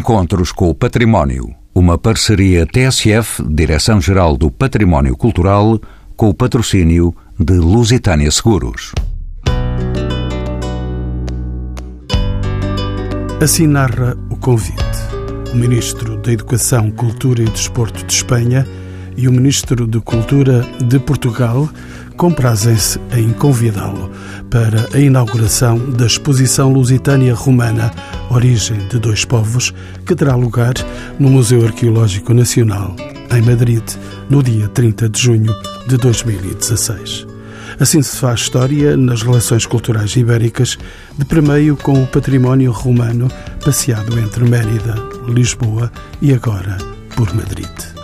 Encontros com o Património. Uma parceria TSF, Direção-Geral do Património Cultural, com o patrocínio de Lusitânia Seguros. Assim narra o convite. O Ministro da Educação, Cultura e Desporto de Espanha e o Ministro de Cultura de Portugal comprazem-se em convidá-lo para a inauguração da exposição lusitânia romana Origem de Dois Povos, que terá lugar no Museu Arqueológico Nacional, em Madrid, no dia 30 de junho de 2016. Assim se faz história nas relações culturais ibéricas, de primeiro com o património romano passeado entre Mérida, Lisboa e agora por Madrid.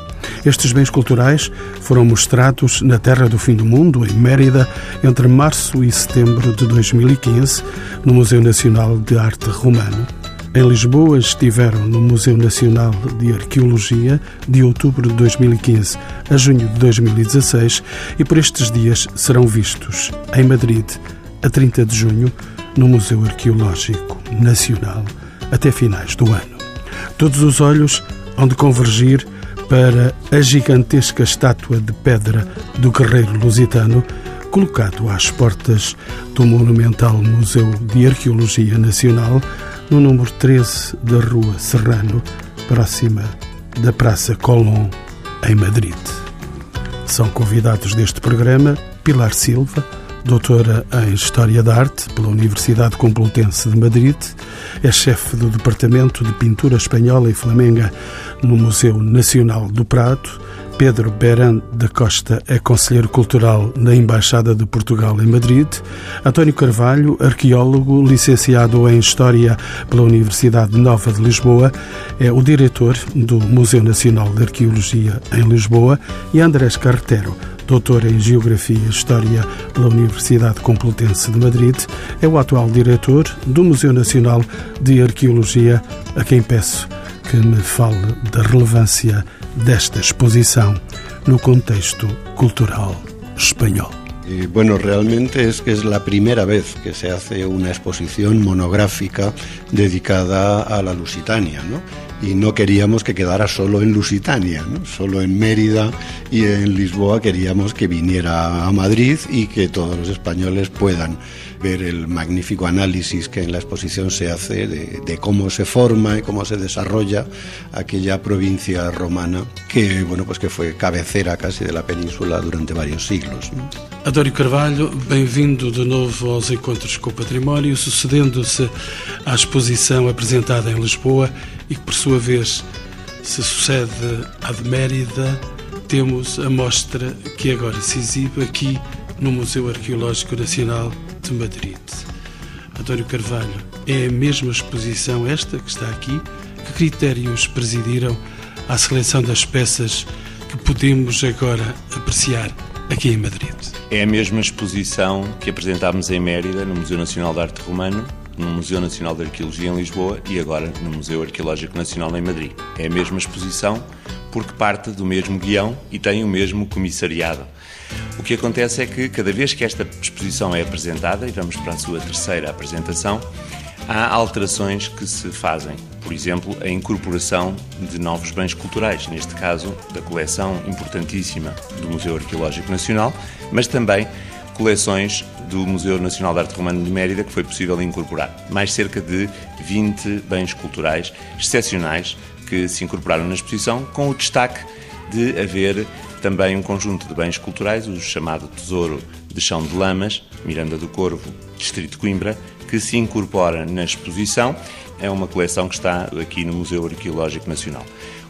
Estes bens culturais foram mostrados na Terra do Fim do Mundo, em Mérida, entre março e setembro de 2015, no Museu Nacional de Arte Romano. Em Lisboa estiveram no Museu Nacional de Arqueologia de outubro de 2015 a junho de 2016 e por estes dias serão vistos em Madrid a 30 de junho no Museu Arqueológico Nacional até finais do ano. Todos os olhos hão de convergir para a gigantesca estátua de pedra do guerreiro lusitano, colocado às portas do monumental Museu de Arqueologia Nacional, no número 13 da Rua Serrano, próxima da Praça Colón, em Madrid. São convidados deste programa Pilar Silva, doutora em História da Arte pela Universidade Complutense de Madrid, é chefe do Departamento de Pintura Espanhola e Flamenga no Museu Nacional do Prato. Pedro Beran da Costa é Conselheiro Cultural na Embaixada de Portugal em Madrid. António Carvalho, arqueólogo, licenciado em História pela Universidade Nova de Lisboa, é o diretor do Museu Nacional de Arqueologia em Lisboa. E Andrés Carretero, doutor em Geografia e História pela Universidade Complutense de Madrid, é o atual diretor do Museu Nacional de Arqueologia, a quem peço que me fale da relevância desta exposição no contexto cultural espanhol. Bueno, realmente es que es la primera vez que se hace una exposición monográfica dedicada a la Lusitania, ¿no? Y no queríamos que quedara solo en Lusitania, solo en Mérida y en Lisboa queríamos que viniera a Madrid y que todos los españoles puedan ver el magnífico análisis que en la exposición se hace de, de, cómo se forma y cómo se desarrolla aquella provincia romana que bueno pues que fue cabecera casi de la península durante varios siglos. ¿no? Adório Carvalho, bem-vindo de novo aos Encontros com o Património, sucedendo-se à exposição apresentada em Lisboa e que, por sua vez, se sucede à de Mérida, temos a mostra que agora se exibe aqui no Museu Arqueológico Nacional de Madrid. António Carvalho, é a mesma exposição esta que está aqui? Que critérios presidiram à seleção das peças que podemos agora apreciar aqui em Madrid? É a mesma exposição que apresentámos em Mérida, no Museu Nacional de Arte Romano, no Museu Nacional de Arqueologia em Lisboa e agora no Museu Arqueológico Nacional em Madrid. É a mesma exposição porque parte do mesmo guião e tem o mesmo comissariado. O que acontece é que cada vez que esta exposição é apresentada, e vamos para a sua terceira apresentação, há alterações que se fazem. Por exemplo, a incorporação de novos bens culturais, neste caso da coleção importantíssima do Museu Arqueológico Nacional, mas também coleções do Museu Nacional de Arte Romana de Mérida que foi possível incorporar. Mais cerca de 20 bens culturais excepcionais que se incorporaram na exposição, com o destaque de haver também um conjunto de bens culturais, o chamado Tesouro de Chão de Lamas, Miranda do Corvo, Distrito de Coimbra, que se incorpora na exposição. É uma coleção que está aqui no Museu Arqueológico Nacional.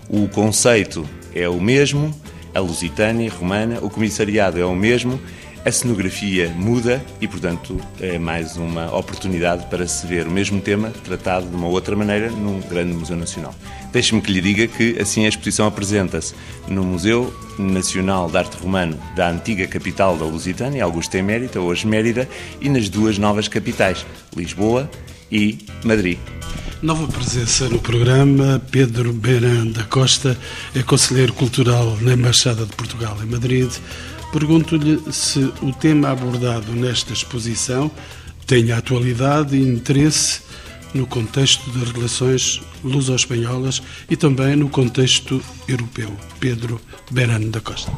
O conceito é o mesmo, a Lusitânia romana, o comissariado é o mesmo, a cenografia muda e, portanto, é mais uma oportunidade para se ver o mesmo tema tratado de uma outra maneira num grande Museu Nacional. Deixe-me que lhe diga que assim a exposição apresenta-se no Museu Nacional de Arte Romano da antiga capital da Lusitânia, Augusta Emérita, hoje Mérida, e nas duas novas capitais, Lisboa e Madrid. Nova presença no programa, Pedro Beran da Costa, é Conselheiro Cultural na Embaixada de Portugal em Madrid. Pergunto-lhe se o tema abordado nesta exposição tem atualidade e interesse no contexto das relações luso-espanholas e também no contexto europeu. Pedro Berano da Costa.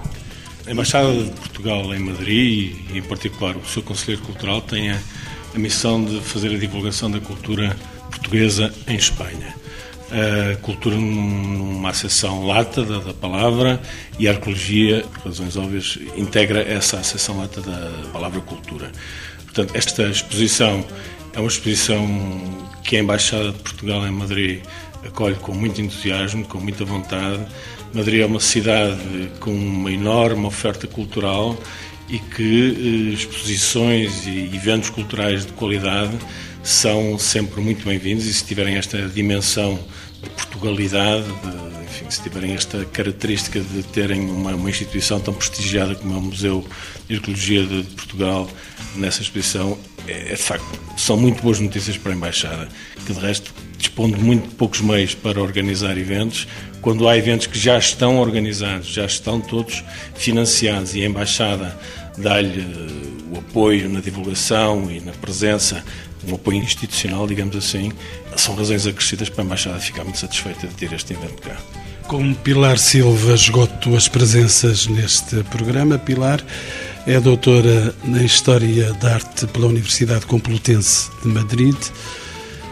A Embaixada de Portugal em Madrid e, em particular, o seu Conselheiro Cultural tem a, a missão de fazer a divulgação da cultura portuguesa em Espanha. A cultura numa acessão lata da, da, palavra e a arqueologia, por razões óbvias, integra essa acessão lata da palavra cultura. Portanto, esta exposição é uma exposição que a Embaixada de Portugal em Madrid acolhe com muito entusiasmo, com muita vontade. Madrid é uma cidade com uma enorme oferta cultural e que eh, exposições e eventos culturais de qualidade são sempre muito bem-vindos e se tiverem esta dimensão de Portugalidade, de, enfim, se tiverem esta característica de terem uma, uma, instituição tão prestigiada como é o Museu de Arqueologia de, Portugal nessa exposição, é, é, de facto, são muito boas notícias para a Embaixada, que de resto dispõe de muito poucos meios para organizar eventos, quando há eventos que já estão organizados, já estão todos financiados e a Embaixada dá-lhe eh, o apoio na divulgação e na presença um apoio institucional, digamos assim, são razões acrescidas para a Embaixada ficar muito satisfeita de ter este evento cá. Com Pilar Silva, esgoto as presenças neste programa. Pilar é doutora na História da Arte pela Universidade Complutense de Madrid.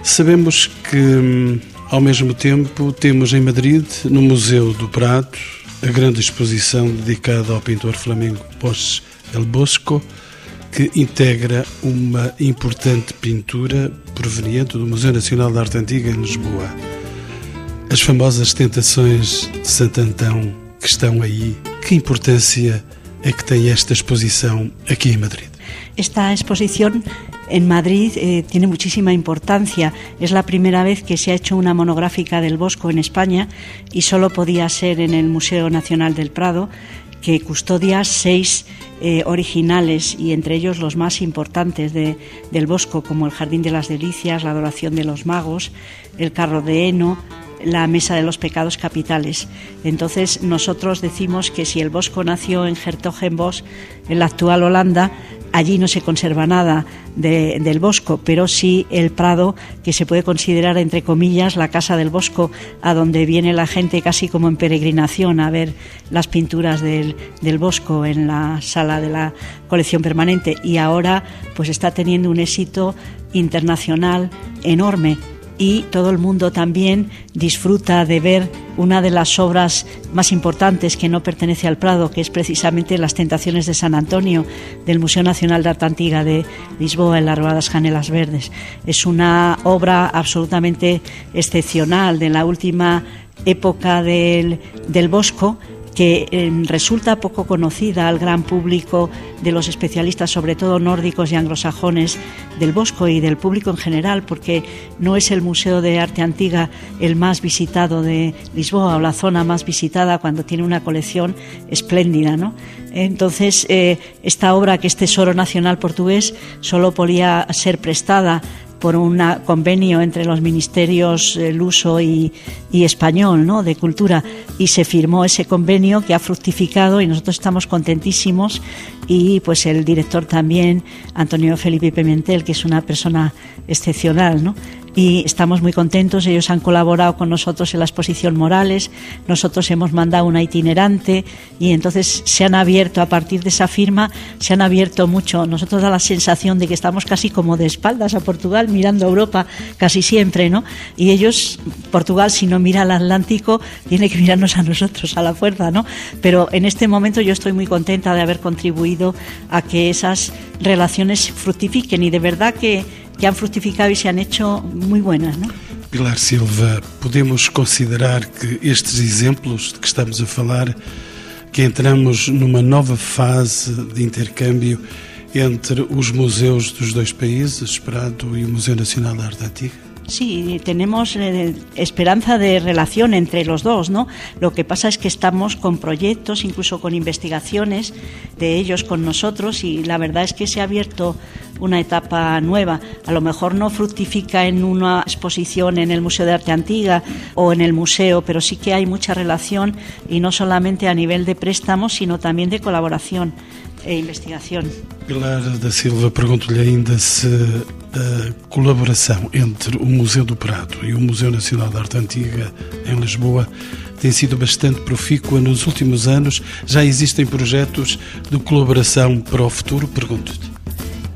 Sabemos que, ao mesmo tempo, temos em Madrid, no Museu do Prado, a grande exposição dedicada ao pintor flamengo Bosch El Bosco, que integra uma importante pintura proveniente do Museu Nacional de Arte Antiga em Lisboa. As famosas tentações de Santo Antão que estão aí, que importância é que tem esta exposición aquí en Madrid? Esta exposición en Madrid eh, tiene muchísima importancia. Es la primera vez que se ha hecho una monográfica del Bosco en España y solo podía ser en el Museo Nacional del Prado que custodia seis eh, originales y entre ellos los más importantes de, del Bosco, como el Jardín de las Delicias, la Adoración de los Magos, el Carro de Heno, la Mesa de los Pecados Capitales. Entonces nosotros decimos que si el Bosco nació en Hertogenbosch, en la actual Holanda, allí no se conserva nada de, del Bosco, pero sí el Prado, que se puede considerar, entre comillas, la casa del Bosco, a donde viene la gente casi como en peregrinación a ver las pinturas del, del Bosco en la sala de la colección permanente. Y ahora pues está teniendo un éxito internacional enorme y todo el mundo también disfruta de ver una de las obras más importantes que no pertenece al Prado, que es precisamente Las Tentaciones de San Antonio del Museo Nacional de Arte Antiga de Lisboa en las Robadas Janelas Verdes. Es una obra absolutamente excepcional de la última época del, del Bosco que eh, resulta poco conocida al gran público de los especialistas, sobre todo nórdicos y anglosajones del Bosco y del público en general, porque no es el Museo de Arte Antigua el más visitado de Lisboa o la zona más visitada cuando tiene una colección espléndida. ¿no? Entonces, eh, esta obra, que es Tesoro Nacional Portugués, solo podía ser prestada por un convenio entre los ministerios eh, luso y, español ¿no? de cultura y se firmó ese convenio que ha fructificado y nosotros estamos contentísimos y pues el director también Antonio Felipe Pimentel que es una persona excepcional ¿no? Y estamos muy contentos. Ellos han colaborado con nosotros en la exposición Morales, nosotros hemos mandado una itinerante y entonces se han abierto, a partir de esa firma, se han abierto mucho. Nosotros da la sensación de que estamos casi como de espaldas a Portugal, mirando a Europa casi siempre, ¿no? Y ellos, Portugal, si no mira al Atlántico, tiene que mirarnos a nosotros, a la fuerza, ¿no? Pero en este momento yo estoy muy contenta de haber contribuido a que esas relaciones fructifiquen y de verdad que que han fructificado e se han hecho muy buenas, ¿no? Pilar Silva, podemos considerar que estes exemplos de que estamos a falar, que entramos numa nova fase de intercâmbio entre os museus dos dois países, Esperado e o Museu Nacional de Arte Antiga? Sí, tenemos eh, esperanza de relación entre los dos, ¿no? Lo que pasa es que estamos con proyectos, incluso con investigaciones de ellos con nosotros y la verdad es que se ha abierto una etapa nueva. A lo mejor no fructifica en una exposición en el Museo de Arte Antigua o en el museo, pero sí que hay mucha relación y no solamente a nivel de préstamos, sino también de colaboración e investigación. Pilar da Silva, pergunto-lhe ainda se a colaboração entre o Museu do Prado e o Museu Nacional de Arte Antiga em Lisboa tem sido bastante profícua nos últimos anos. Já existem projetos de colaboração para o futuro? Pergunto-te.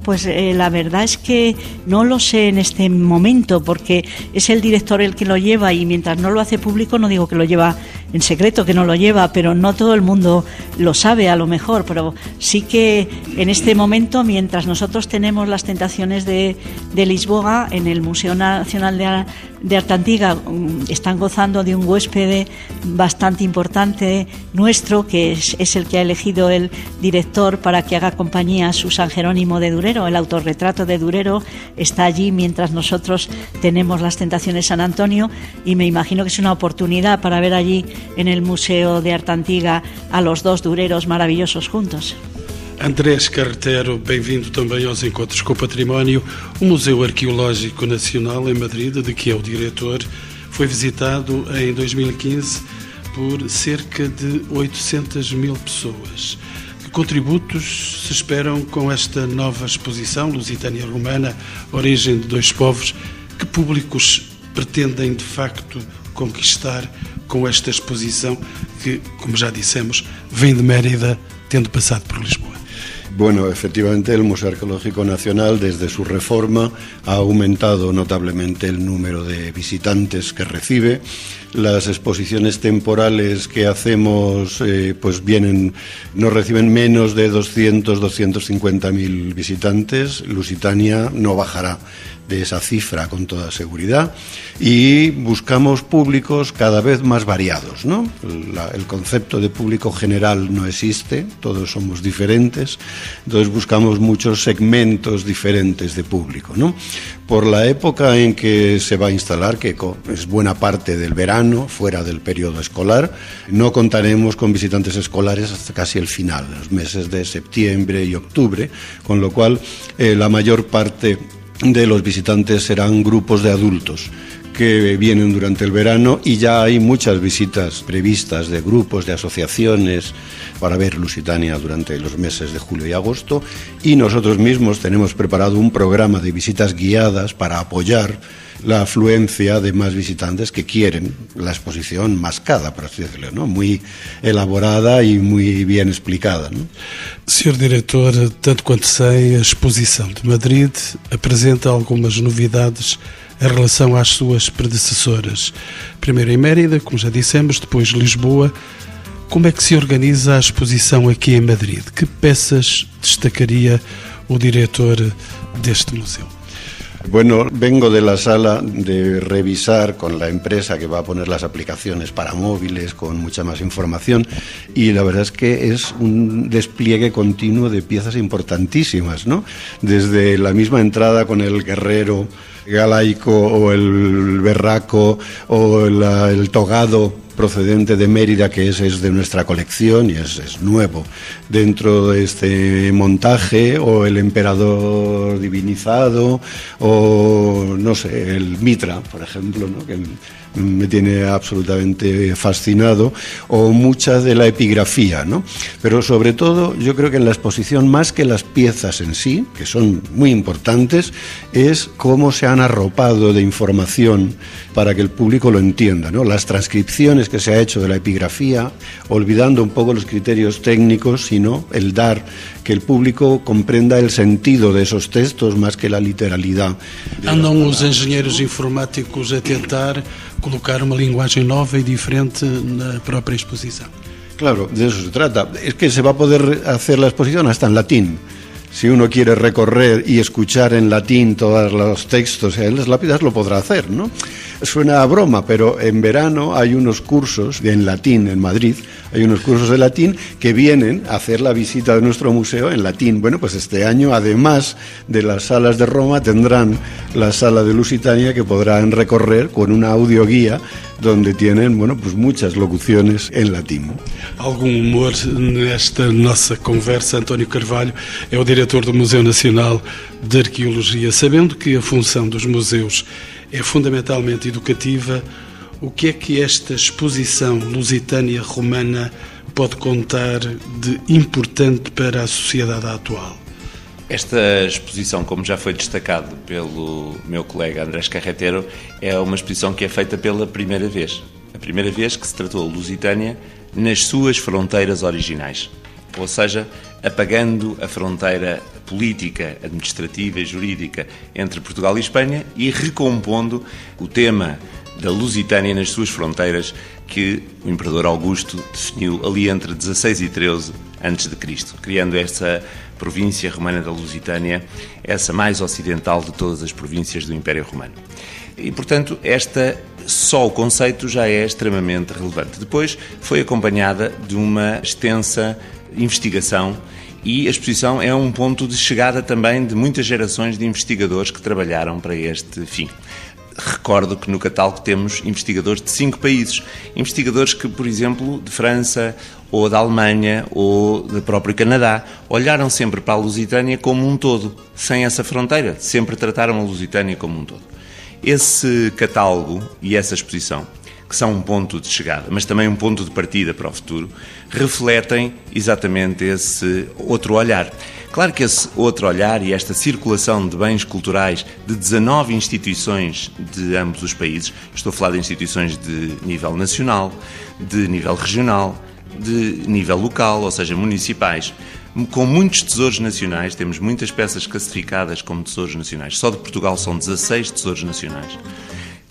Pues eh, la verdad es que no lo sé en este momento porque es el director el que lo lleva y mientras no lo hace público no digo que lo lleva en secreto, que no lo lleva, pero no todo el mundo lo sabe a lo mejor, pero sí que en este momento mientras nosotros tenemos las tentaciones de, de Lisboa en el Museo Nacional de, de Antigua mm, están gozando de un huésped bastante importante nuestro que es, es el que ha elegido el director para que haga compañía a su San Jerónimo de Durero el autorretrato de Durero está allí mientras nosotros tenemos las tentaciones San Antonio y me imagino que es una oportunidad para ver allí en el Museo de Arte Antigua a los dos Dureros maravillosos juntos. Andrés Carretero, bem-vindo também aos Encontros com o Património. O Museu Arqueológico Nacional em Madrid, de que é o diretor, foi visitado em 2015 por cerca de 800 mil pessoas. Que contributos se esperam com esta nova exposição, Lusitânia Romana, Origem de Dois Povos? Que públicos pretendem de facto conquistar com esta exposição que, como já dissemos, vem de Mérida, tendo passado por Lisboa? Bueno, efectivamente el Museo Arqueológico Nacional desde su reforma ha aumentado notablemente el número de visitantes que recibe. Las exposiciones temporales que hacemos eh, pues vienen, no reciben menos de 200, 250 mil visitantes. Lusitania no bajará de esa cifra con toda seguridad y buscamos públicos cada vez más variados. ¿no? La, el concepto de público general no existe, todos somos diferentes, entonces buscamos muchos segmentos diferentes de público. ¿no? Por la época en que se va a instalar, que es buena parte del verano, fuera del periodo escolar, no contaremos con visitantes escolares hasta casi el final, los meses de septiembre y octubre, con lo cual eh, la mayor parte de los visitantes serán grupos de adultos que vienen durante el verano y ya hay muchas visitas previstas de grupos, de asociaciones para ver Lusitania durante los meses de julio y agosto. Y nosotros mismos tenemos preparado un programa de visitas guiadas para apoyar la afluencia de más visitantes que quieren la exposición mascada, por así decirlo, ¿no? muy elaborada e muy bien explicada. ¿no? Senhor Diretor, tanto quanto sei, a exposição de Madrid apresenta algumas novidades em relação às suas predecessoras. Primeiro em Mérida, como já dissemos, depois Lisboa. Como é que se organiza a exposição aqui em Madrid? Que peças destacaria o diretor deste museu? Bueno, vengo de la sala de revisar con la empresa que va a poner las aplicaciones para móviles con mucha más información y la verdad es que es un despliegue continuo de piezas importantísimas, ¿no? Desde la misma entrada con el guerrero galaico o el berraco o el togado procedente de Mérida, que es, es de nuestra colección y es, es, nuevo dentro de este montaje, o el emperador divinizado, o no sé, el Mitra, por ejemplo, ¿no? que me tiene absolutamente fascinado, o mucha de la epigrafía, ¿no? Pero sobre todo, yo creo que en la exposición, más que las piezas en sí, que son muy importantes, es cómo se han arropado de información para que el público lo entienda, ¿no? Las transcripciones que se ha hecho de la epigrafía, olvidando un poco los criterios técnicos, sino el dar que el público comprenda el sentido de esos textos más que la literalidad. Andam os engenheiros informáticos a tentar colocar uma linguagem nova e diferente na própria exposição. Claro, de eso se trata. Es que se va a poder hacer la exposición hasta en latín. Si uno quiere recorrer y escuchar en latín todos los textos en las lápidas, lo podrá hacer, ¿no? Suena a broma, pero en verano hay unos cursos en latín en Madrid, hay unos cursos de latín que vienen a hacer la visita de nuestro museo en latín. Bueno, pues este año, además de las salas de Roma, tendrán la sala de Lusitania que podrán recorrer con una audioguía donde tienen, bueno, pues muchas locuciones en latín. Algum humor nesta nossa conversa, António Carvalho é o diretor do Museu Nacional de Arqueologia. Sabendo que a função dos museus é fundamentalmente educativa, o que é que esta exposição lusitânia romana pode contar de importante para a sociedade atual? Esta exposição, como já foi destacado pelo meu colega Andrés Carreteiro, é uma exposição que é feita pela primeira vez. A primeira vez que se tratou a Lusitânia nas suas fronteiras originais. Ou seja, apagando a fronteira política, administrativa e jurídica entre Portugal e Espanha e recompondo o tema da Lusitânia nas suas fronteiras que o imperador Augusto definiu ali entre 16 e 13 antes de Cristo, criando essa província romana da Lusitânia, essa mais ocidental de todas as províncias do Império Romano. E, portanto, esta só o conceito já é extremamente relevante. Depois foi acompanhada de uma extensa investigação e a exposição é um ponto de chegada também de muitas gerações de investigadores que trabalharam para este fim. Recordo que no catálogo temos investigadores de cinco países. Investigadores que, por exemplo, de França ou da Alemanha ou do próprio Canadá, olharam sempre para a Lusitânia como um todo, sem essa fronteira. Sempre trataram a Lusitânia como um todo. Esse catálogo e essa exposição que são um ponto de chegada, mas também um ponto de partida para o futuro, refletem exatamente esse outro olhar. Claro que esse outro olhar e esta circulação de bens culturais de 19 instituições de ambos os países, estou a falar de instituições de nível nacional, de nível regional, de nível local, ou seja, municipais, com muitos tesouros nacionais, temos muitas peças classificadas como tesouros nacionais. Só de Portugal são 16 tesouros nacionais.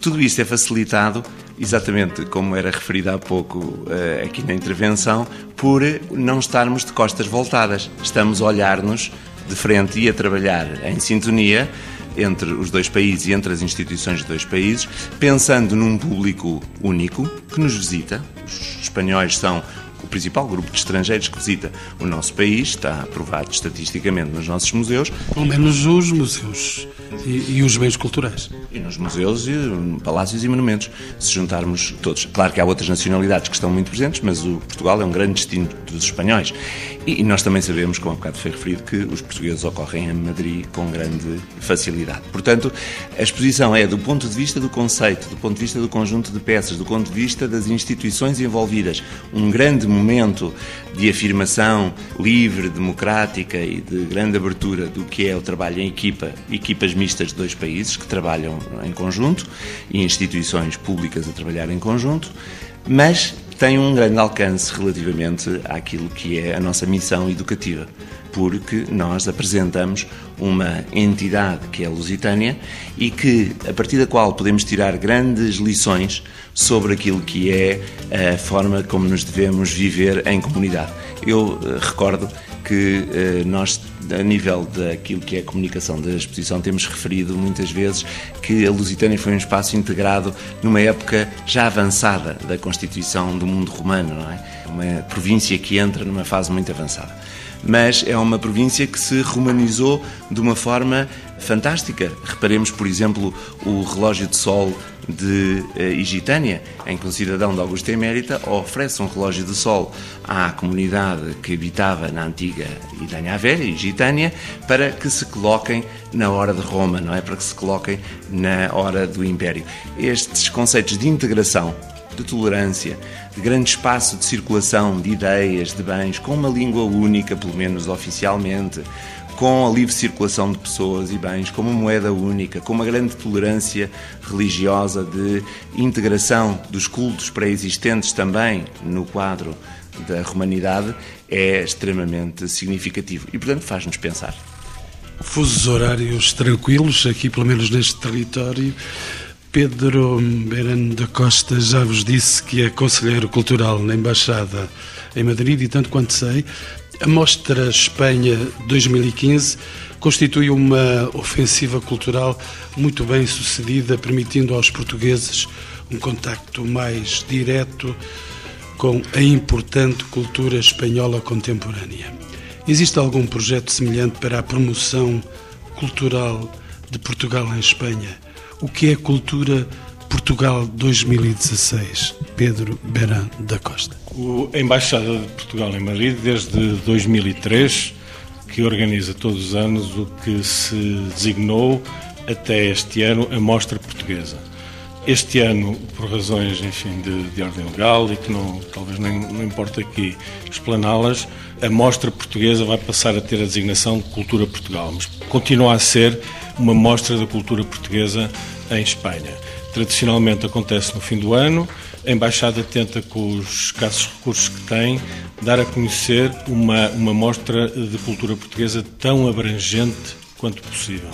Tudo isto é facilitado, exatamente como era referido há pouco eh, aqui na intervenção, por não estarmos de costas voltadas. Estamos a olhar-nos de frente e a trabalhar em sintonia entre os dois países e entre as instituições dos dois países, pensando num público único que nos visita. Os espanhóis são principal grupo de estrangeiros que visita o nosso país, está aprovado estatisticamente nos nossos museus. Pelo menos os museus e, e, os bens culturais. E nos museus, e, palácios e monumentos, se juntarmos todos. Claro que há outras nacionalidades que estão muito presentes, mas o Portugal é um grande destino dos espanhóis. E, e nós também sabemos, como há bocado foi referido, que os portugueses ocorrem em Madrid com grande facilidade. Portanto, a exposição é do ponto de vista do conceito, do ponto de vista do conjunto de peças, do ponto de vista das instituições envolvidas, um grande momento de afirmação livre, democrática e de grande abertura do que é o trabalho em equipa, equipas mistas de dois países que trabalham em conjunto e instituições públicas a trabalhar em conjunto, mas tem um grande alcance relativamente àquilo que é a nossa missão educativa, porque nós apresentamos uma entidade que é a Lusitânia e que, a partir da qual podemos tirar grandes lições sobre aquilo que é a forma como nos devemos viver em comunidade. Eu uh, recordo que uh, nós, a nível daquilo que é a comunicação da exposição, temos referido muitas vezes que a Lusitânia foi um espaço integrado numa época já avançada da constituição do mundo romano, não é? Uma província que entra numa fase muito avançada mas é uma província que se romanizou de uma forma fantástica. Reparemos, por exemplo, o relógio de sol de Igitânia, em que um cidadão de Augusta Emérita oferece um relógio de sol à comunidade que habitava na antiga Idanha Velha, Igitânia, para que se coloquem na hora de Roma, não é? Para que se coloquem na hora do Império. Estes conceitos de integração de tolerância, de grande espaço de circulação de ideias, de bens, com uma língua única, pelo menos oficialmente, com a livre circulação de pessoas e bens, com uma moeda única, com uma grande tolerância religiosa de integração dos cultos pré-existentes também no quadro da romanidade, é extremamente significativo e, portanto, faz-nos pensar. Fusos horários tranquilos, aqui pelo menos neste território, Pedro Berano da Costa já vos disse que é conselheiro cultural na Embaixada em Madrid e, tanto quanto sei, a Mostra Espanha 2015 constitui uma ofensiva cultural muito bem sucedida, permitindo aos portugueses um contacto mais direto com a importante cultura espanhola contemporânea. Existe algum projeto semelhante para a promoção cultural de Portugal em Espanha? O que é Cultura Portugal 2016? Pedro Beran da Costa. a Embaixada de Portugal em Madrid, desde 2003, que organiza todos os anos o que se designou até este ano a Mostra Portuguesa. Este ano, por razões, enfim, de, de ordem legal e que não, talvez nem, não importa aqui explaná-las, a mostra portuguesa vai passar a ter a designação de Cultura Portugal, mas continua a ser uma mostra da cultura portuguesa em Espanha. Tradicionalmente acontece no fim do ano, a Embaixada tenta, com os escassos recursos que tem, dar a conhecer uma, uma mostra de cultura portuguesa tão abrangente quanto possível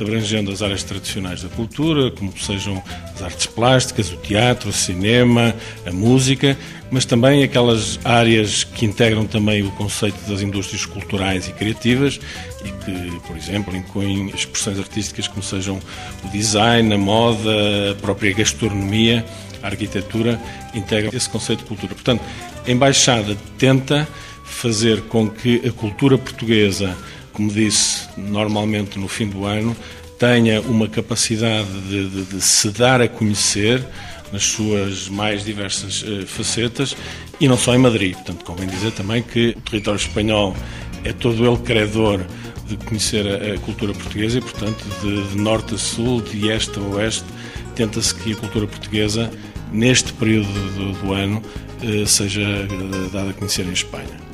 abrangendo as áreas tradicionais da cultura, como sejam as artes plásticas, o teatro, o cinema, a música, mas também aquelas áreas que integram também o conceito das indústrias culturais e criativas e que, por exemplo, incluem expressões artísticas como sejam o design, a moda, a própria gastronomia, a arquitetura, integram esse conceito de cultura. Portanto, a Embaixada tenta fazer com que a cultura portuguesa como disse, normalmente no fim do ano, tenha uma capacidade de, de, de se dar a conhecer nas suas mais diversas uh, facetas e não só em Madrid. Portanto, convém dizer também que o território espanhol é todo ele credor de conhecer a, a cultura portuguesa e, portanto, de, de, norte a sul, de este a oeste, tenta-se que a cultura portuguesa, neste período do, do ano, uh, seja uh, dada a conhecer em Espanha.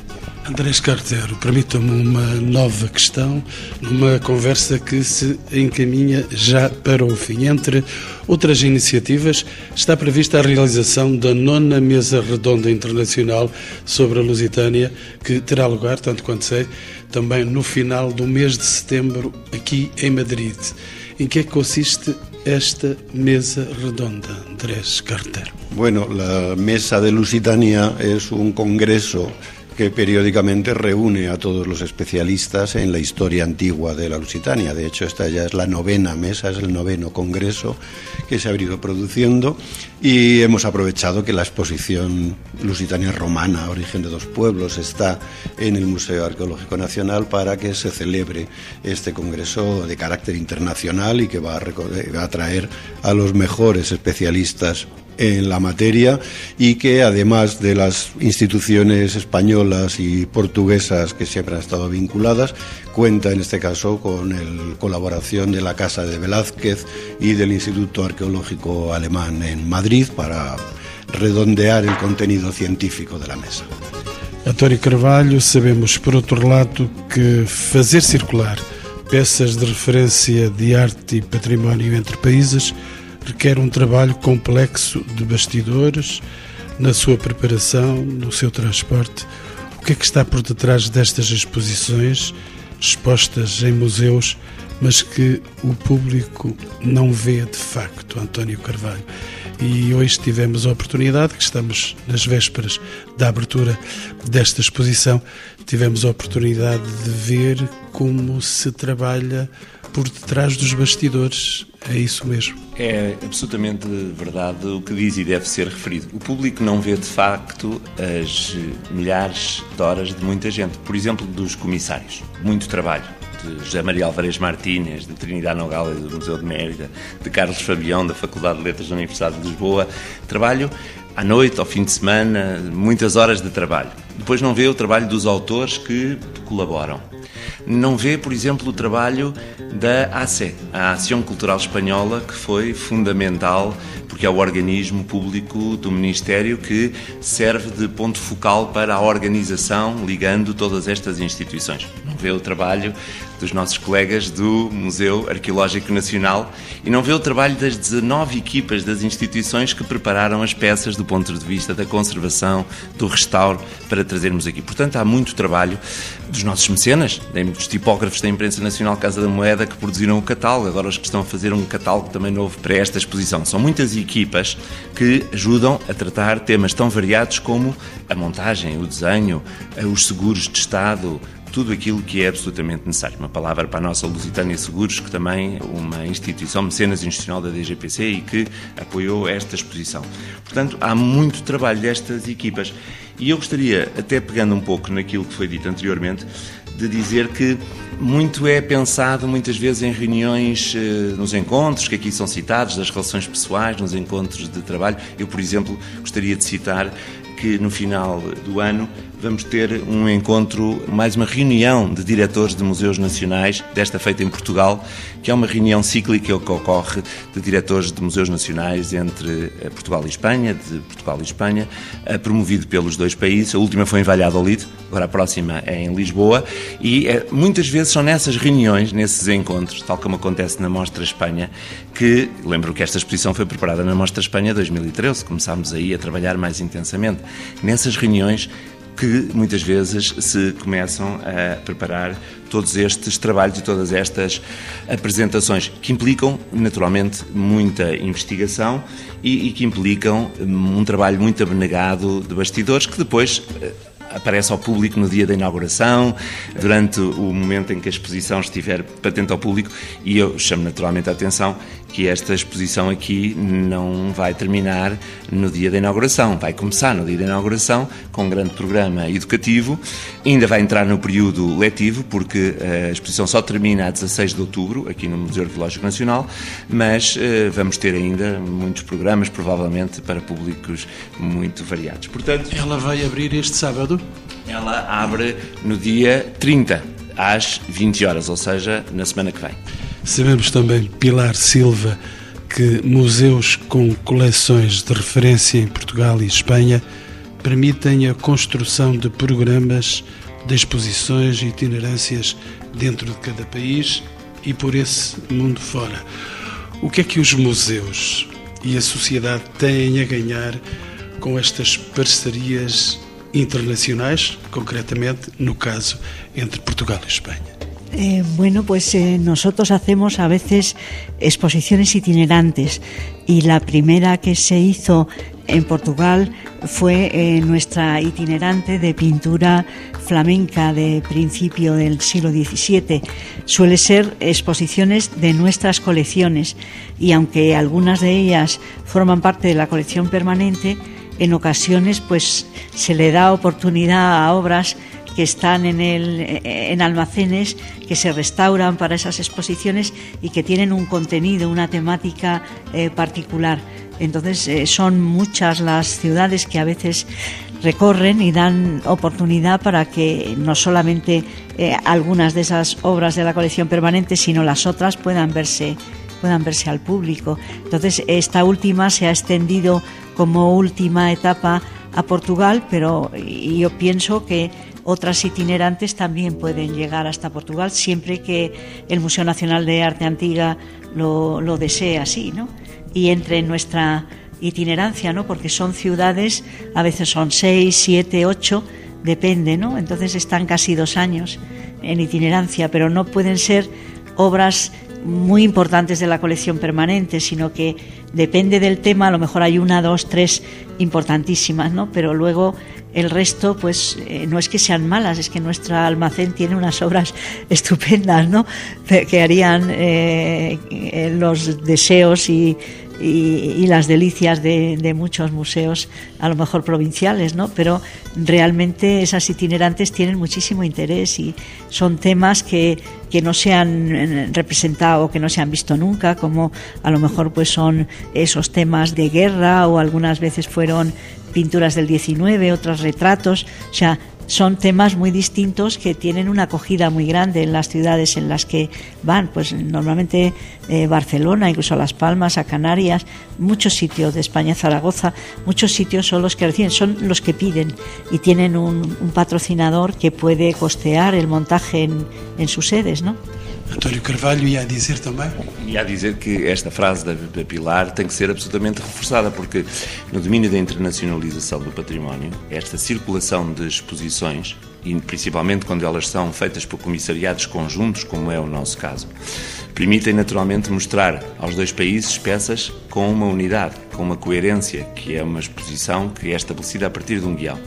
Andrés Cartero, permita-me uma nova questão, numa conversa que se encaminha já para o fim. Entre outras iniciativas, está prevista a realização da nona Mesa Redonda Internacional sobre a Lusitânia, que terá lugar, tanto quanto sei, também no final do mês de setembro, aqui em Madrid. Em que é que consiste esta mesa redonda, Andrés Cartero? Bueno, la Mesa de Lusitania es un congreso que periódicamente reúne a todos los especialistas en la historia antigua de la Lusitania. De hecho, esta ya es la novena mesa, es el noveno congreso que se ha venido produciendo y hemos aprovechado que la exposición Lusitania Romana, Origen de dos Pueblos, está en el Museo Arqueológico Nacional para que se celebre este congreso de carácter internacional y que va a, va a traer a los mejores especialistas en la materia y que además de las instituciones españolas y portuguesas que siempre han estado vinculadas, cuenta en este caso con la colaboración de la Casa de Velázquez y del Instituto Arqueológico Alemán en Madrid para redondear el contenido científico de la mesa. António Carvalho, sabemos por outro lado que fazer circular peças de referência de arte e património entre países requer um trabalho complexo de bastidores, na sua preparação, no seu transporte. O que é que está por detrás destas exposições, expostas em museus, mas que o público não vê de facto, António Carvalho? E hoje tivemos a oportunidade, que estamos nas vésperas da abertura desta exposição, tivemos a oportunidade de ver como se trabalha por detrás dos bastidores. É isso mesmo. É absolutamente verdade o que diz e deve ser referido. O público não vê de facto as milhares de horas de muita gente. Por exemplo, dos comissários. Muito trabalho. De José Maria Alvarez Martínez, de Trinidad Nogales, do Museu de Mérida, de Carlos Fabião, da Faculdade de Letras da Universidade de Lisboa. Trabalho à noite, ao fim de semana, muitas horas de trabalho. Depois não vê o trabalho dos autores que colaboram não vê, por exemplo, o trabalho da ACE, a Ação Cultural Espanhola, que foi fundamental porque é o organismo público do Ministério que serve de ponto focal para a organização ligando todas estas instituições. Não vê o trabalho dos nossos colegas do Museu Arqueológico Nacional e não vê o trabalho das 19 equipas das instituições que prepararam as peças do ponto de vista da conservação, do restauro, para trazermos aqui. Portanto, há muito trabalho dos nossos mecenas, dos tipógrafos da imprensa nacional Casa da Moeda que produziram o catálogo, agora os que estão a fazer um catálogo também novo para esta exposição. São muitas equipas que ajudam a tratar temas tão variados como a montagem, o desenho, os seguros de Estado, tudo aquilo que é absolutamente necessário. Uma palavra para a nossa Lusitânia Seguros, que também é uma instituição mecenas institucional da DGPC e que apoiou esta exposição. Portanto, há muito trabalho destas equipas. E eu gostaria, até pegando um pouco naquilo que foi dito anteriormente, de dizer que muito é pensado muitas vezes em reuniões, eh, nos encontros que aqui são citados, das relações pessoais, nos encontros de trabalho. Eu, por exemplo, gostaria de citar que no final do ano vamos ter um encontro, mais uma reunião de diretores de museus nacionais, desta feita em Portugal, que é uma reunião cíclica que ocorre de diretores de museus nacionais entre eh, Portugal e Espanha, de Portugal e Espanha, eh, promovido pelos dois países. A última foi em Valladolid, agora a próxima é em Lisboa, e é, muitas vezes são nessas reuniões, nesses encontros, tal como acontece na Mostra Espanha, que lembro que esta exposição foi preparada na Mostra Espanha 2013, começámos aí a trabalhar mais intensamente. Nessas reuniões que muitas vezes se começam a preparar todos estes trabalhos e todas estas apresentações, que implicam, naturalmente, muita investigação e, e que implicam um trabalho muito abnegado de bastidores, que depois eh, aparece ao público no dia da inauguração, durante o momento em que a exposição estiver patente ao público, e eu chamo naturalmente a atenção que esta exposição aqui não vai terminar no dia da inauguração, vai começar no dia da inauguração com um grande programa educativo, ainda vai entrar no período letivo, porque a exposição só termina a 16 de outubro, aqui no Museu Arqueológico Nacional, mas uh, vamos ter ainda muitos programas, provavelmente para públicos muito variados. Portanto, ela vai abrir este sábado? Ela abre no dia 30, às 20 horas, ou seja, na semana que vem. Sabemos também, Pilar Silva, que museus com coleções de referência em Portugal e Espanha permitem a construção de programas de exposições e itinerâncias dentro de cada país e por esse mundo fora. O que é que os museus e a sociedade têm a ganhar com estas parcerias internacionais, concretamente no caso entre Portugal e Espanha? Eh, bueno, pues eh, nosotros hacemos a veces exposiciones itinerantes y la primera que se hizo en Portugal fue eh, nuestra itinerante de pintura flamenca de principio del siglo XVII. Suele ser exposiciones de nuestras colecciones y aunque algunas de ellas forman parte de la colección permanente, en ocasiones pues se le da oportunidad a obras que están en, el, en almacenes, que se restauran para esas exposiciones y que tienen un contenido, una temática eh, particular. Entonces eh, son muchas las ciudades que a veces recorren y dan oportunidad para que no solamente eh, algunas de esas obras de la colección permanente, sino las otras puedan verse puedan verse al público. Entonces, esta última se ha extendido como última etapa a Portugal, pero yo pienso que otras itinerantes también pueden llegar hasta Portugal siempre que el Museo Nacional de Arte Antigua lo, lo desee así, ¿no? Y entre en nuestra itinerancia, ¿no? Porque son ciudades, a veces son seis, siete, ocho, depende, ¿no? Entonces están casi dos años en itinerancia, pero no pueden ser obras muy importantes de la colección permanente, sino que depende del tema, a lo mejor hay una, dos, tres importantísimas, ¿no? Pero luego el resto, pues eh, no es que sean malas, es que nuestro almacén tiene unas obras estupendas, ¿no? Que harían eh, eh, los deseos y, y, las delicias de, de, muchos museos, a lo mejor provinciales, ¿no? Pero realmente esas itinerantes tienen muchísimo interés y son temas que, que no se han representado o que no se han visto nunca, como a lo mejor pues son esos temas de guerra o algunas veces fueron pinturas del 19, otros retratos, o sea, son temas muy distintos que tienen una acogida muy grande en las ciudades en las que van, pues normalmente eh, Barcelona, incluso Las Palmas, a Canarias, muchos sitios de España, Zaragoza, muchos sitios son los que reciben, son los que piden y tienen un, un patrocinador que puede costear el montaje en, en sus sedes, ¿no? António Carvalho ia dizer também? Ia dizer que esta frase da, da Pilar tem que ser absolutamente reforçada, porque no domínio da internacionalização do património, esta circulação de exposições, e principalmente quando elas são feitas por comissariados conjuntos, como é o nosso caso, permitem naturalmente mostrar aos dois países peças com uma unidade, com uma coerência, que é uma exposição que é estabelecida a partir de um guião.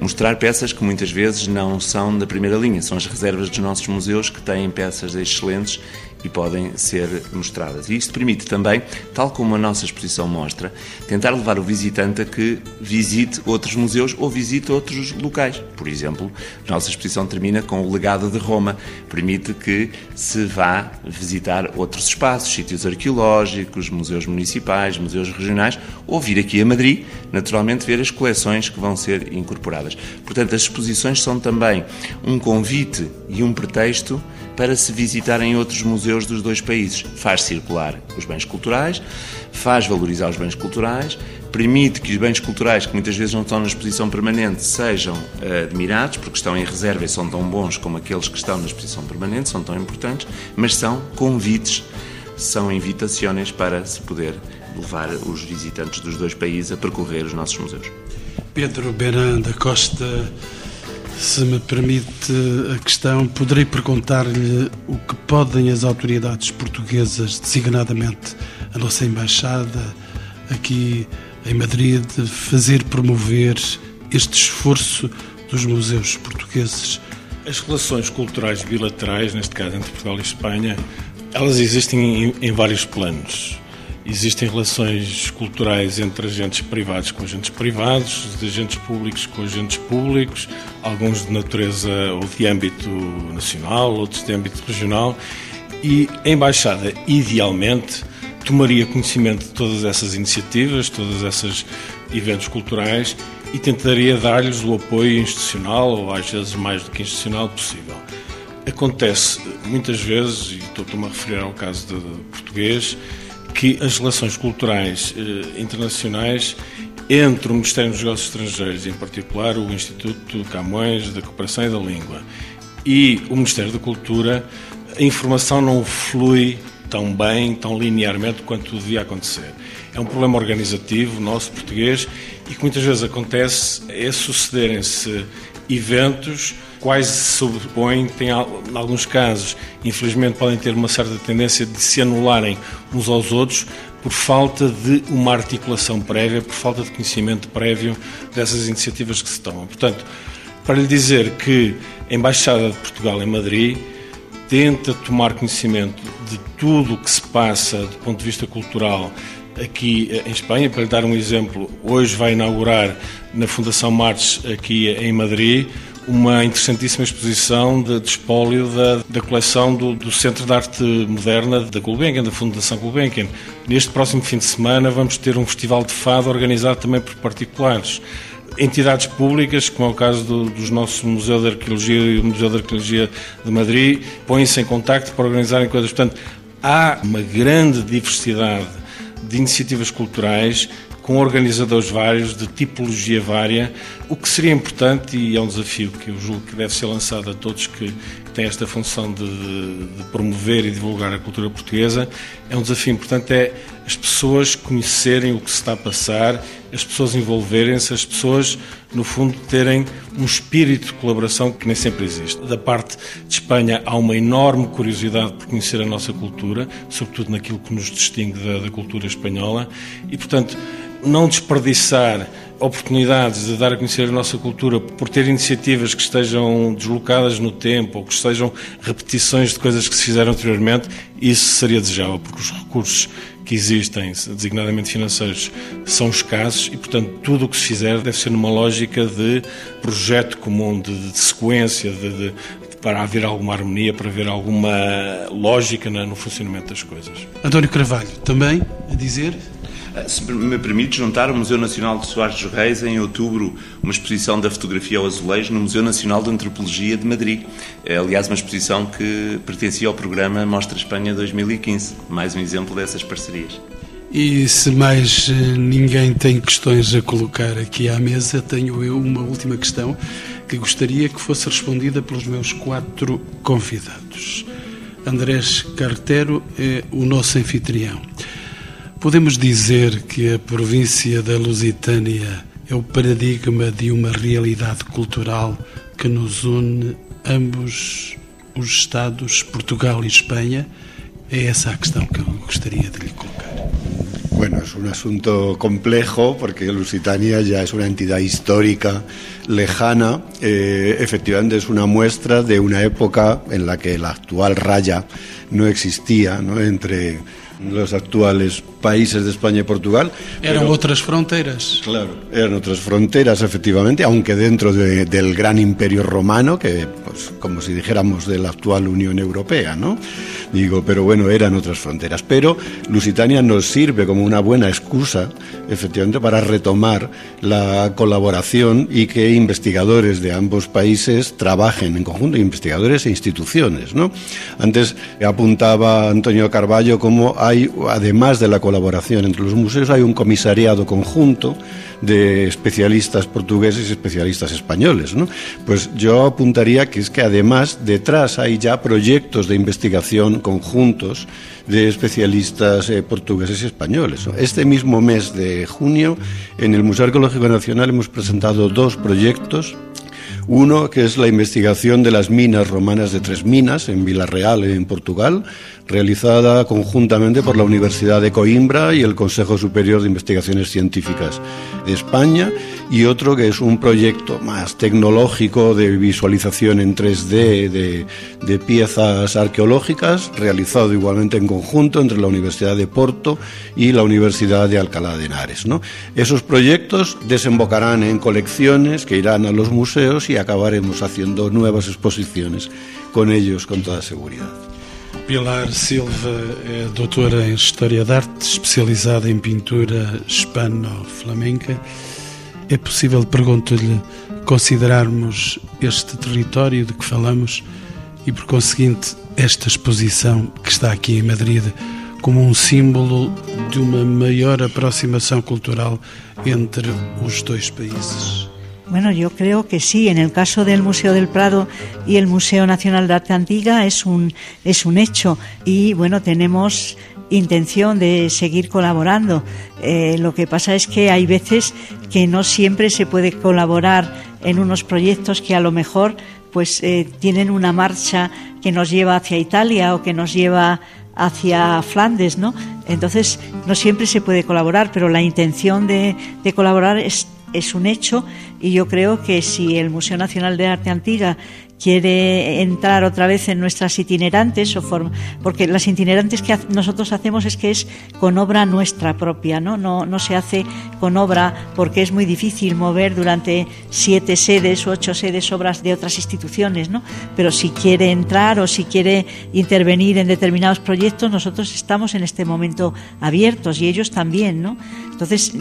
Mostrar peças que muitas vezes não são da primeira linha, são as reservas dos nossos museus que têm peças excelentes e podem ser mostradas. E isto permite também, tal como a nossa exposição mostra, tentar levar o visitante a que visite outros museus ou visite outros locais. Por exemplo, a nossa exposição termina com o legado de Roma, permite que se vá visitar outros espaços, sítios arqueológicos, museus municipais, museus regionais, ou vir aqui a Madrid, naturalmente ver as coleções que vão ser incorporadas. Portanto, as exposições são também um convite e um pretexto para se visitarem outros museus dos dois países. Faz circular os bens culturais, faz valorizar os bens culturais, permite que os bens culturais, que muitas vezes não estão na exposição permanente, sejam uh, admirados, porque estão em reserva e são tão bons como aqueles que estão na exposição permanente, são tão importantes, mas são convites, são invitações para se poder levar os visitantes dos dois países a percorrer os nossos museus. Pedro Beran da Costa se me permite a questão, poderei perguntar-lhe o que podem as autoridades portuguesas, designadamente a nossa embaixada aqui em Madrid, fazer promover este esforço dos museus portugueses? As relações culturais bilaterais, neste caso entre Portugal e Espanha, elas existem em, em vários planos. Existem relações culturais entre agentes privados com agentes privados, de agentes públicos com agentes públicos, alguns de natureza ou de âmbito nacional, outros de âmbito regional. E a Embaixada, idealmente, tomaria conhecimento de todas essas iniciativas, todos esses eventos culturais e tentaria dar-lhes o apoio institucional, ou às vezes mais do que institucional, possível. Acontece muitas vezes, e estou-me a referir ao caso de português, que as relações culturais eh, internacionais entre o Ministério dos Negócios Estrangeiros, em particular o Instituto Camões da Cooperação e da Língua, e o Ministério da Cultura, a informação não flui tão bem, tão linearmente quanto devia acontecer. É um problema organizativo nosso, português, e que muitas vezes acontece é sucederem-se eventos quase se sobrepõem, tem, em alguns casos, infelizmente, podem ter uma certa tendência de se anularem uns aos outros por falta de uma articulação prévia, por falta de conhecimento prévio dessas iniciativas que se tomam. Portanto, para lhe dizer que a Embaixada de Portugal em Madrid tenta tomar conhecimento de tudo o que se passa do ponto de vista cultural aqui eh, em Espanha. Para lhe dar um exemplo, hoje vai inaugurar na Fundação Martes, aqui em Madrid, uma interessantíssima exposição de, espólio da, da coleção do, do, Centro de Arte Moderna da Gulbenkian, da Fundação Gulbenkian. Neste próximo fim de semana vamos ter um festival de fado organizado também por particulares. Entidades públicas, como é o caso do, dos nossos Museu de Arqueologia e o Museu de Arqueologia de Madrid, põem-se em contacto para organizarem coisas. Portanto, há uma grande diversidade de iniciativas culturais com organizadores vários, de tipologia vária, o que seria importante, e é um desafio que eu julgo que deve ser lançado a todos que têm esta função de, de promover e divulgar a cultura portuguesa, é um desafio importante, é as pessoas conhecerem o que se está a passar, as pessoas envolverem-se, as pessoas, no fundo, terem um espírito de colaboração que nem sempre existe. Da parte de Espanha há uma enorme curiosidade por conhecer a nossa cultura, sobretudo naquilo que nos distingue da, da cultura espanhola, e, portanto, não desperdiçar oportunidades de dar a conhecer a nossa cultura por ter iniciativas que estejam deslocadas no tempo ou que sejam repetições de coisas que se fizeram anteriormente, isso seria desejável, porque os recursos que existem, designadamente financeiros, são escassos e, portanto, tudo o que se fizer deve ser numa lógica de projeto comum, de, de sequência, de, de, para haver alguma harmonia, para haver alguma lógica no funcionamento das coisas. António Carvalho, também a dizer se me permite juntar o Museu Nacional de Soares dos Reis, em outubro, uma exposição da fotografia ao azulejo no Museu Nacional de Antropologia de Madrid. É, aliás, uma exposição que pertencia ao programa Mostra Espanha 2015. Mais um exemplo dessas parcerias. E se mais eh, ninguém tem questões a colocar aqui à mesa, tenho eu uma última questão que gostaria que fosse respondida pelos meus quatro convidados. Andrés Cartero é o nosso anfitrião. Podemos dizer que a província da Lusitânia é o paradigma de uma realidade cultural que nos une ambos os Estados, Portugal e Espanha? É essa a questão que eu gostaria de lhe colocar. Bueno, es un asunto complejo porque Lusitania ya es una entidad histórica lejana. Eh, efectivamente es una muestra de una época en la que la actual raya no existía ¿no? entre los actuales países de España y Portugal. Eran pero, otras fronteras. Claro, eran otras fronteras, efectivamente, aunque dentro de, del gran imperio romano, que, pues, como si dijéramos de la actual Unión Europea, ¿no? Digo, pero bueno, eran otras fronteras. Pero Lusitania nos sirve como una buena excusa, efectivamente, para retomar la colaboración y que investigadores de ambos países trabajen en conjunto, investigadores e instituciones, ¿no? Antes apuntaba Antonio Carballo como hay, además de la colaboración entre los museos, hay un comisariado conjunto de especialistas portugueses y especialistas españoles. ¿no? Pues yo apuntaría que es que además detrás hay ya proyectos de investigación conjuntos de especialistas eh, portugueses y españoles. ¿no? Este mismo mes de junio, en el Museo Arqueológico Nacional hemos presentado dos proyectos uno, que es la investigación de las minas romanas de Tres Minas, en Villarreal, en Portugal, realizada conjuntamente por la Universidad de Coimbra y el Consejo Superior de Investigaciones Científicas de España, y otro que es un proyecto más tecnológico de visualización en 3D de, piezas arqueológicas, realizado igualmente en conjunto entre la Universidad de Porto y la Universidad de Alcalá de Henares. ¿no? Esos proyectos desembocarán en colecciones que irán a los museos y acabaremos haciendo nuevas exposiciones con ellos con toda seguridad. Pilar Silva é doutora em História da Arte, especializada em pintura hispano-flamenca. É possível, pergunto-lhe, considerarmos este território de que falamos e, por conseguinte, esta exposição que está aqui em Madrid como um símbolo de uma maior aproximação cultural entre os dois países? Bueno, yo creo que sí. En el caso del Museo del Prado y el Museo Nacional de Arte Antigua es un, es un hecho. Y bueno, tenemos intención de seguir colaborando. Eh, lo que pasa es que hay veces que no siempre se puede colaborar en unos proyectos que a lo mejor pues eh, tienen una marcha que nos lleva hacia Italia o que nos lleva hacia Flandes, ¿no? Entonces no siempre se puede colaborar, pero la intención de, de colaborar es es un hecho y yo creo que si el Museo Nacional de Arte Antigua quiere entrar otra vez en nuestras itinerantes, o porque las itinerantes que nosotros hacemos es que es con obra nuestra propia, ¿no? ¿no? No se hace con obra porque es muy difícil mover durante siete sedes o ocho sedes obras de otras instituciones, ¿no? Pero si quiere entrar o si quiere intervenir en determinados proyectos, nosotros estamos en este momento abiertos y ellos también, ¿no? Entonces,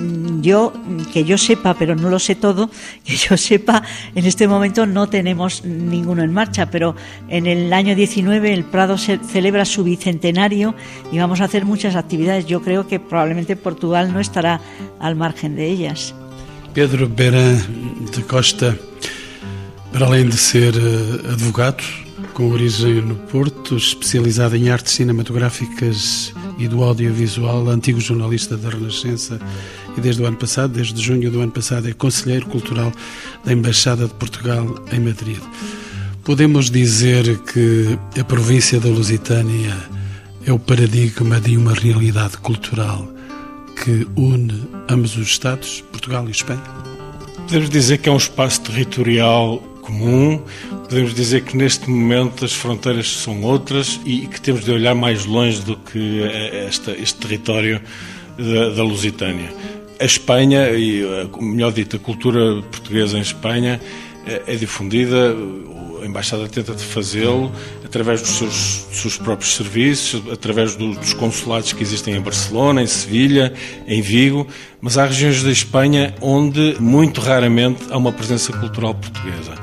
yo, que yo sepa, pero no lo sé todo, que yo sepa, en este momento no tenemos ningún uno en marcha, pero en el año 19 el Prado se celebra su bicentenario y vamos a hacer muchas actividades. Yo creo que probablemente Portugal no estará al margen de ellas. Pedro Beran de Costa, para além de ser eh, advogado, com origem no Porto, especializado em artes cinematográficas e do audiovisual, antigo jornalista da Renascença e desde o ano passado, desde junho do ano passado, é conselheiro cultural da Embaixada de Portugal em Madrid. Podemos dizer que a província da Lusitânia é o paradigma de uma realidade cultural que une ambos os Estados, Portugal e Espanha? Podemos dizer que é um espaço territorial comum, podemos dizer que neste momento as fronteiras são outras e que temos de olhar mais longe do que esta, este território da, da Lusitânia. A Espanha, e melhor dito, a cultura portuguesa em Espanha é, é difundida, a Embaixada tenta de fazê-lo através dos seus, dos seus, próprios serviços, através do, dos consulados que existem em Barcelona, em Sevilha, em Vigo, mas há regiões da Espanha onde muito raramente há uma presença cultural portuguesa.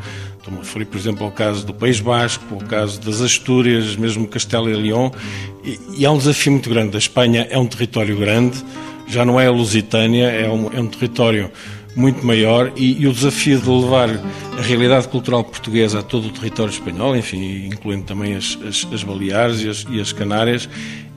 Estou-me a referir, por exemplo, ao caso do País Basco, ao caso das Astúrias, mesmo Castelo e León, e, e há um desafio muito grande. A Espanha é um território grande, já não é a Lusitânia, é um, é um território muito maior e, e, o desafio de levar a realidade cultural portuguesa a todo o território espanhol, enfim, incluindo também as, as, as Baleares e as, e as Canárias,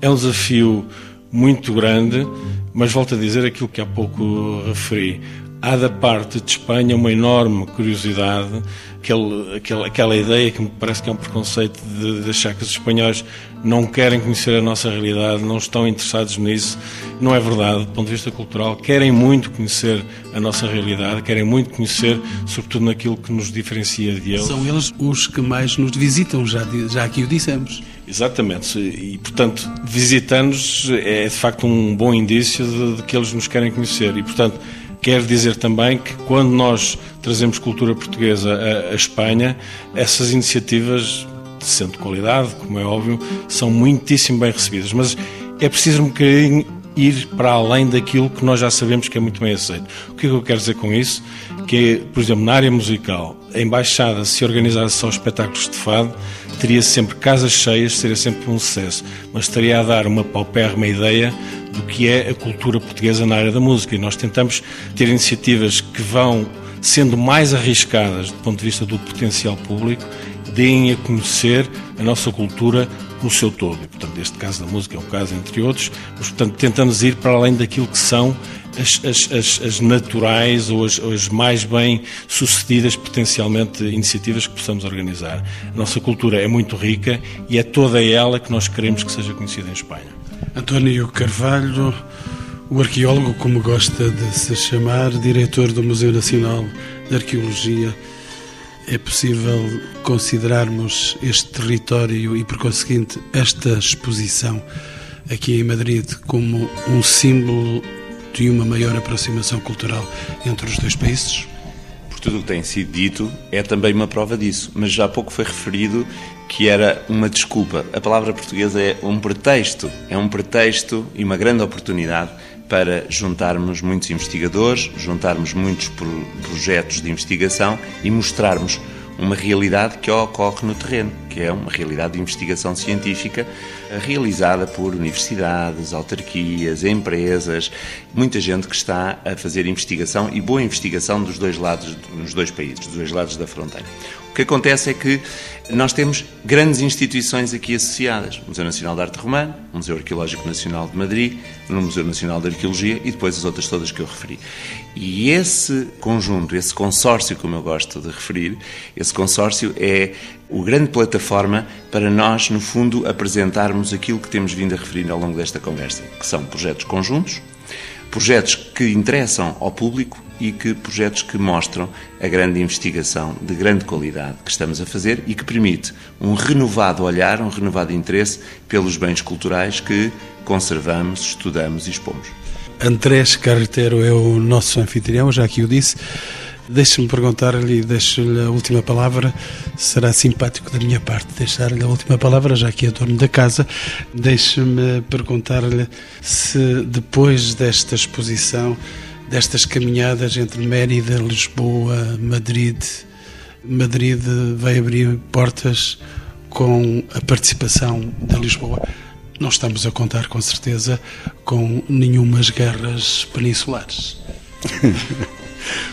é um desafio muito grande, mas volto a dizer aquilo que há pouco referi. Há da parte de Espanha uma enorme curiosidade, aquele, aquele, aquela ideia que me parece que é um preconceito de, de, achar que os espanhóis não querem conhecer a nossa realidade, não estão interessados nisso. Não é verdade, do ponto de vista cultural. Querem muito conhecer a nossa realidade, querem muito conhecer, sobretudo naquilo que nos diferencia de eles. São eles os que mais nos visitam, já, já aqui o dissemos. Exatamente, e portanto, visitando-nos é de facto um bom indício de, de que eles nos querem conhecer. E portanto, Quer dizer também que quando nós trazemos cultura portuguesa à, Espanha, essas iniciativas, sendo de qualidade, como é óbvio, são muitíssimo bem recebidas. Mas é preciso um bocadinho ir para além daquilo que nós já sabemos que é muito bem aceito. O que é que eu quero dizer com isso? Que, por exemplo, na área musical, a Embaixada, se organizasse só espetáculos de fado, teria sempre casas cheias, seria sempre um sucesso, mas estaria a dar uma paupérrima ideia do que é a cultura portuguesa na área da música. E nós tentamos ter iniciativas que vão sendo mais arriscadas do ponto de vista do potencial público, deem a conhecer a nossa cultura no seu todo. E, portanto, este caso da música é um caso entre outros, mas, portanto, tentamos ir para além daquilo que são as, as, as, as naturais ou as, as, mais bem sucedidas, potencialmente, iniciativas que possamos organizar. A nossa cultura é muito rica e é toda ela que nós queremos que seja conhecida em Espanha. António Carvalho, o arqueólogo, como gosta de se chamar, diretor do Museu Nacional de Arqueologia, é possível considerarmos este território e, por conseguinte, esta exposição aqui em Madrid como um símbolo de uma maior aproximação cultural entre os dois países? Por tudo o que tem sido dito, é também uma prova disso. Mas já há pouco foi referido que era uma desculpa. A palavra portuguesa é um pretexto. É um pretexto e uma grande oportunidade para juntarmos muitos investigadores, juntarmos muitos projetos de investigação e mostrarmos uma realidade que ocorre no terreno, que é uma realidade de investigação científica eh, realizada por universidades, autarquias, empresas, muita gente que está a fazer investigação e boa investigação dos dois lados, nos dois países, dos dois lados da fronteira. Que acontece é que nós temos grandes instituições aqui associadas: o Museu Nacional de Arte Romana, o Museu Arqueológico Nacional de Madrid, o Museu Nacional de Arqueologia e depois as outras todas que eu referi. E esse conjunto, esse consórcio, como eu gosto de referir, esse consórcio é o grande plataforma para nós, no fundo, apresentarmos aquilo que temos vindo a referir ao longo desta conversa, que são projetos conjuntos, projetos que interessam ao público e que projetos que mostram a grande investigação de grande qualidade que estamos a fazer e que permite um renovado olhar, um renovado interesse pelos bens culturais que conservamos, estudamos e expomos. Andrés Carretero é o nosso anfitrião, já que o disse. Deixe-me perguntar-lhe deixo-lhe a última palavra. Será simpático da minha parte deixar-lhe a última palavra, já que é dono da casa. Deixe-me perguntar-lhe se depois desta exposição, destas caminhadas entre Mérida, Lisboa, Madrid, Madrid vai abrir portas com a participação de Lisboa. Não estamos a contar, com certeza, com nenhumas guerras peninsulares.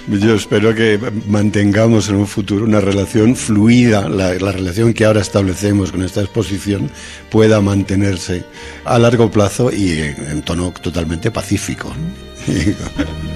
Yo espero que mantengamos en un futuro una relación fluida, la, la, relación que ahora establecemos con esta exposición pueda mantenerse a largo plazo y en tono totalmente pacífico.